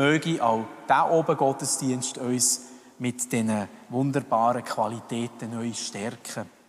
möge auch der oben Gottesdienst uns mit diesen wunderbaren Qualitäten neu stärken.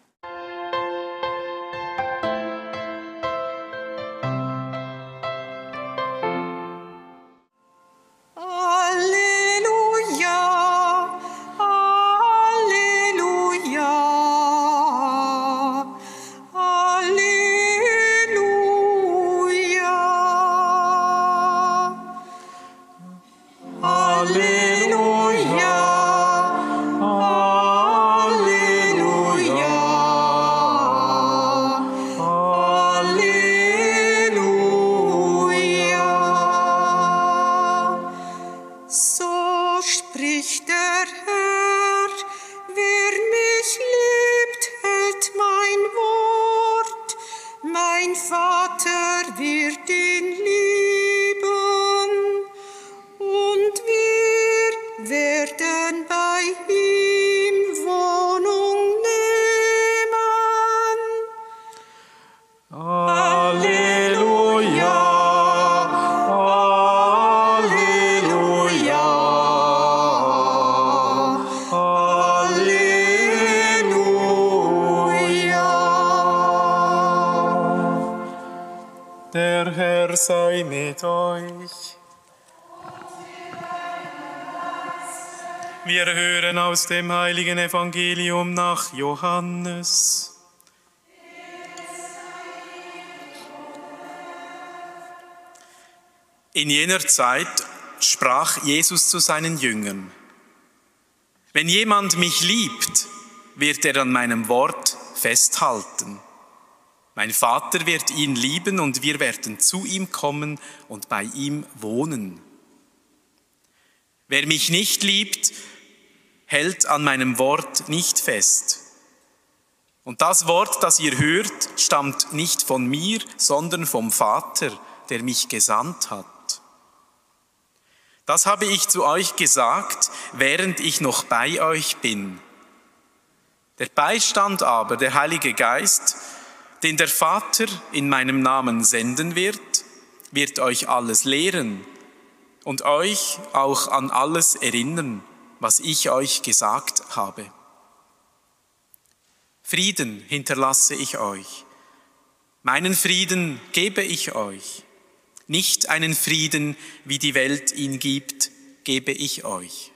Wir hören aus dem heiligen Evangelium nach Johannes. In jener Zeit sprach Jesus zu seinen Jüngern, wenn jemand mich liebt, wird er an meinem Wort festhalten. Mein Vater wird ihn lieben und wir werden zu ihm kommen und bei ihm wohnen. Wer mich nicht liebt, hält an meinem Wort nicht fest. Und das Wort, das ihr hört, stammt nicht von mir, sondern vom Vater, der mich gesandt hat. Das habe ich zu euch gesagt, während ich noch bei euch bin. Der Beistand aber, der Heilige Geist, den der Vater in meinem Namen senden wird, wird euch alles lehren und euch auch an alles erinnern, was ich euch gesagt habe. Frieden hinterlasse ich euch. Meinen Frieden gebe ich euch. Nicht einen Frieden, wie die Welt ihn gibt, gebe ich euch.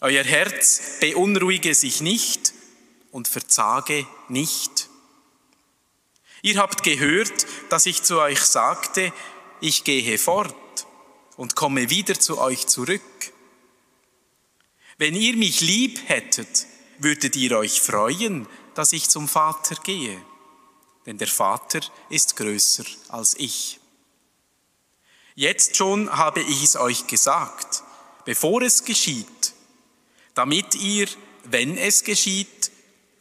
Euer Herz beunruhige sich nicht und verzage nicht. Ihr habt gehört, dass ich zu euch sagte, ich gehe fort und komme wieder zu euch zurück. Wenn ihr mich lieb hättet, würdet ihr euch freuen, dass ich zum Vater gehe, denn der Vater ist größer als ich. Jetzt schon habe ich es euch gesagt, bevor es geschieht, damit ihr, wenn es geschieht,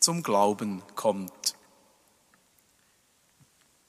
zum Glauben kommt.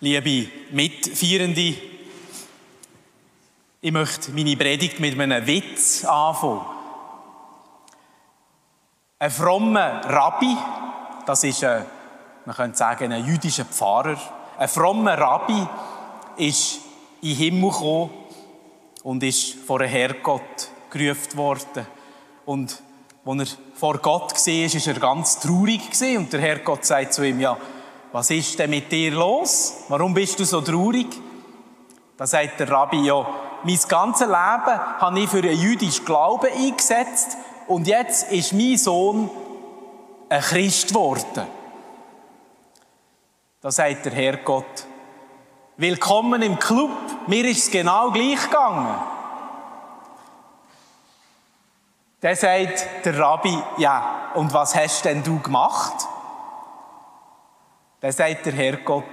Liebe Mitfeierende, ich möchte meine Predigt mit einem Witz anfangen. Ein frommer Rabbi, das ist ein, man könnte sagen, ein jüdischer Pfarrer, ein frommer Rabbi ist in den Himmel gekommen und ist vor den Herrgott gerufen worden. Und als er vor Gott war, war er ganz traurig. Und der Herrgott sagt zu ihm, ja, was ist denn mit dir los? Warum bist du so traurig? Da sagt der Rabbi, ja, mein ganzes Leben habe ich für einen jüdischen Glauben eingesetzt und jetzt ist mein Sohn ein Christ geworden. Da sagt der Herrgott, willkommen im Club, mir ist es genau gleich gegangen. Da sagt der Rabbi, ja, und was hast denn du gemacht? Dann sagt der Herrgott,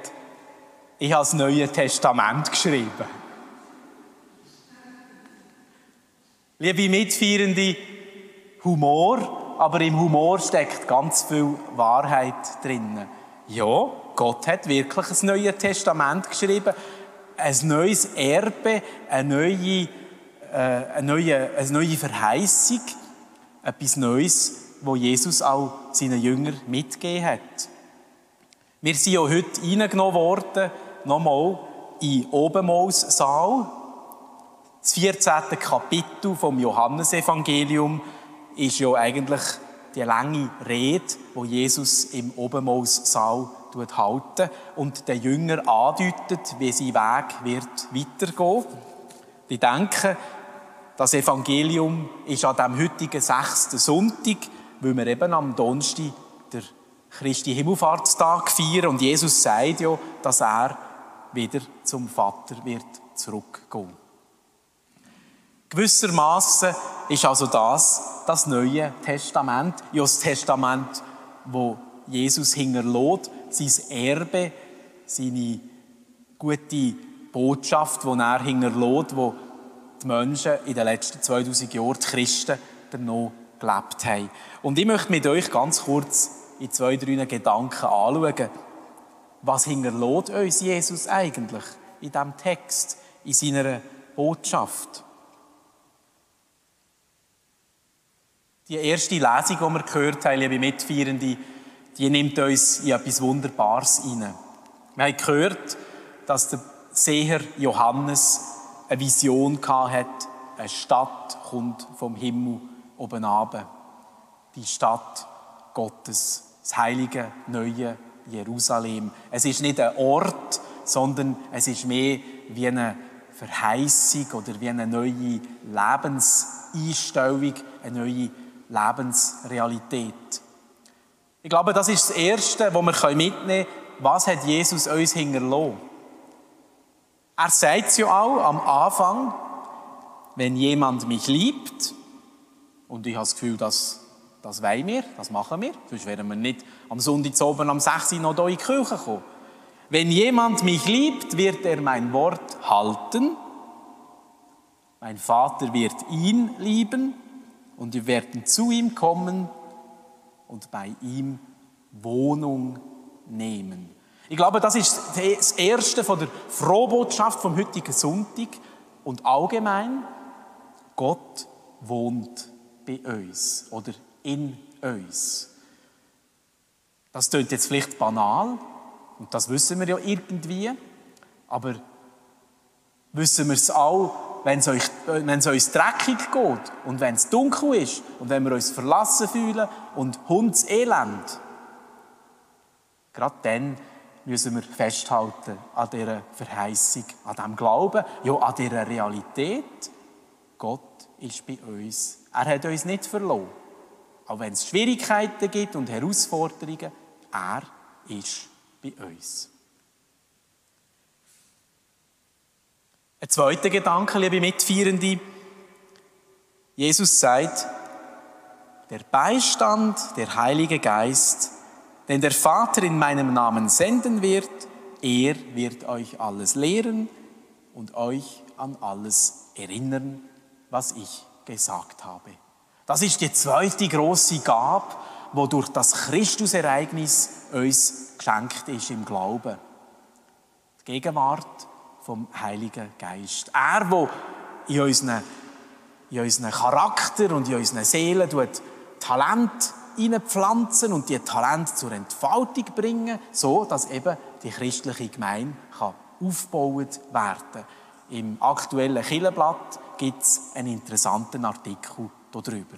Ich habe das Neue Testament geschrieben. Liebe Mitfeierende, Humor, aber im Humor steckt ganz viel Wahrheit drin. Ja, Gott hat wirklich ein Neues Testament geschrieben, ein neues Erbe, eine neue, äh, eine neue, eine neue Verheißung, etwas Neues, wo Jesus auch seinen Jüngern mitgegeben hat. Wir sind ja heute reingenommen worden, nochmal, in Obenmaussaal. Das 14. Kapitel vom Johannesevangelium ist ja eigentlich die lange Rede, wo Jesus im Obenmaussaal halten und den Jünger andeutet, wie sein Weg wird weitergehen. Ich denke, das Evangelium ist an dem heutigen sechsten Sonntag, weil wir eben am Donnerstag Christi Himmelfahrtstag feiern und Jesus sagt ja, dass er wieder zum Vater wird zurückgehen. Gewissermaßen ist also das das Neue Testament, ja das Testament, wo Jesus hinterlässt, sein Erbe, seine gute Botschaft, die er hinterlässt, wo die Menschen in den letzten 2000 Jahren, die Christen, noch gelebt haben. Und ich möchte mit euch ganz kurz in zwei, drei Gedanken anschauen, was hinterlässt uns Jesus eigentlich in diesem Text, in seiner Botschaft. Die erste Lesung, die wir gehört haben, liebe Mitfeierende, die nimmt uns in etwas Wunderbares hinein. Wir haben gehört, dass der Seher Johannes eine Vision hatte, eine Stadt kommt vom Himmel oben runter. Die Stadt Gottes, das heilige, neue Jerusalem. Es ist nicht ein Ort, sondern es ist mehr wie eine Verheißung oder wie eine neue Lebenseinstellung, eine neue Lebensrealität. Ich glaube, das ist das Erste, was wir mitnehmen können. Was hat Jesus uns hinterlassen? Er sagt es ja auch am Anfang, wenn jemand mich liebt, und ich habe das Gefühl, dass das wollen wir, das machen wir, sonst wären wir nicht am Sonntag oben am 6. Uhr noch hier in die Kirche kommen. Wenn jemand mich liebt, wird er mein Wort halten. Mein Vater wird ihn lieben und wir werden zu ihm kommen und bei ihm Wohnung nehmen. Ich glaube, das ist das Erste von der Frohbotschaft vom heutigen Sonntag und allgemein, Gott wohnt bei uns oder in uns. Das klingt jetzt vielleicht banal und das wissen wir ja irgendwie, aber wissen wir es auch, wenn es, euch, wenn es uns dreckig geht und wenn es dunkel ist und wenn wir uns verlassen fühlen und Hundselend, gerade dann müssen wir festhalten an dieser Verheißung, an diesem Glauben, ja an dieser Realität. Gott ist bei uns. Er hat uns nicht verloren. Auch wenn es Schwierigkeiten gibt und Herausforderungen, er ist bei uns. Ein zweiter Gedanke, liebe Mitfeierende. Jesus sagt, der Beistand, der Heilige Geist, den der Vater in meinem Namen senden wird, er wird euch alles lehren und euch an alles erinnern, was ich gesagt habe. Das ist die zweite große Gabe, wo durch das Christusereignis uns geschenkt ist im Glauben. Die Gegenwart vom Heiligen Geist. Er, der in unseren, in unseren Charakter und in unseren Seelen Talent hineinpflanzen und die Talent zur Entfaltung bringen, so dass eben die christliche Gemeinde kann aufgebaut werden. Im aktuellen Killenblatt gibt es einen interessanten Artikel darüber.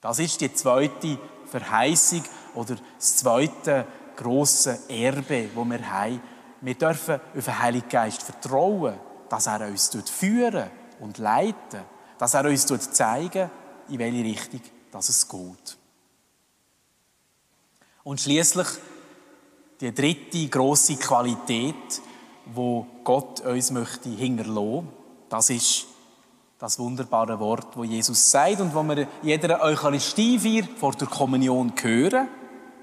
Das ist die zweite Verheißung oder das zweite große Erbe, wo wir haben wir dürfen auf den Heiligen Geist vertrauen, dass er uns führen und leiten, dass er uns zeigen, in welche Richtung es geht. Und schließlich die dritte große Qualität, wo Gott uns möchte hinterlassen, das ist das wunderbare Wort, wo Jesus sagt und wo wir jeder Eucharistiefeier vor der Kommunion hören,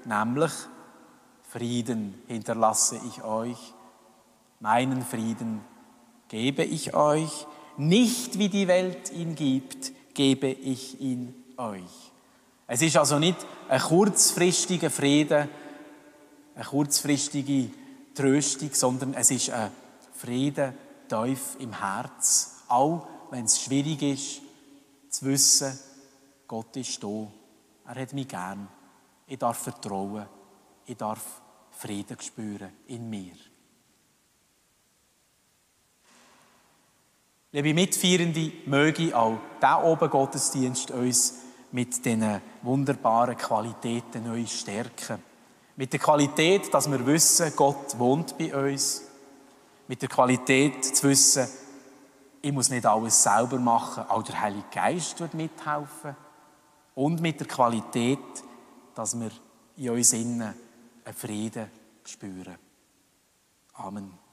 nämlich Frieden hinterlasse ich euch, Meinen Frieden gebe ich euch, nicht wie die Welt ihn gibt, gebe ich ihn euch. Es ist also nicht ein kurzfristiger Frieden, eine kurzfristige Tröstung, sondern es ist ein Frieden tief im Herz, auch wenn es schwierig ist, zu wissen, Gott ist da, er hat mich gern, ich darf vertrauen, ich darf Frieden spüren in mir. Liebe Mitfeierende, möge auch der oben Gottesdienst uns mit diesen wunderbaren Qualitäten neu stärken. Mit der Qualität, dass wir wissen, Gott wohnt bei uns. Mit der Qualität zu wissen, ich muss nicht alles selber machen, auch der Heilige Geist wird mithelfen. Und mit der Qualität, dass wir in uns innen einen Frieden spüren. Amen.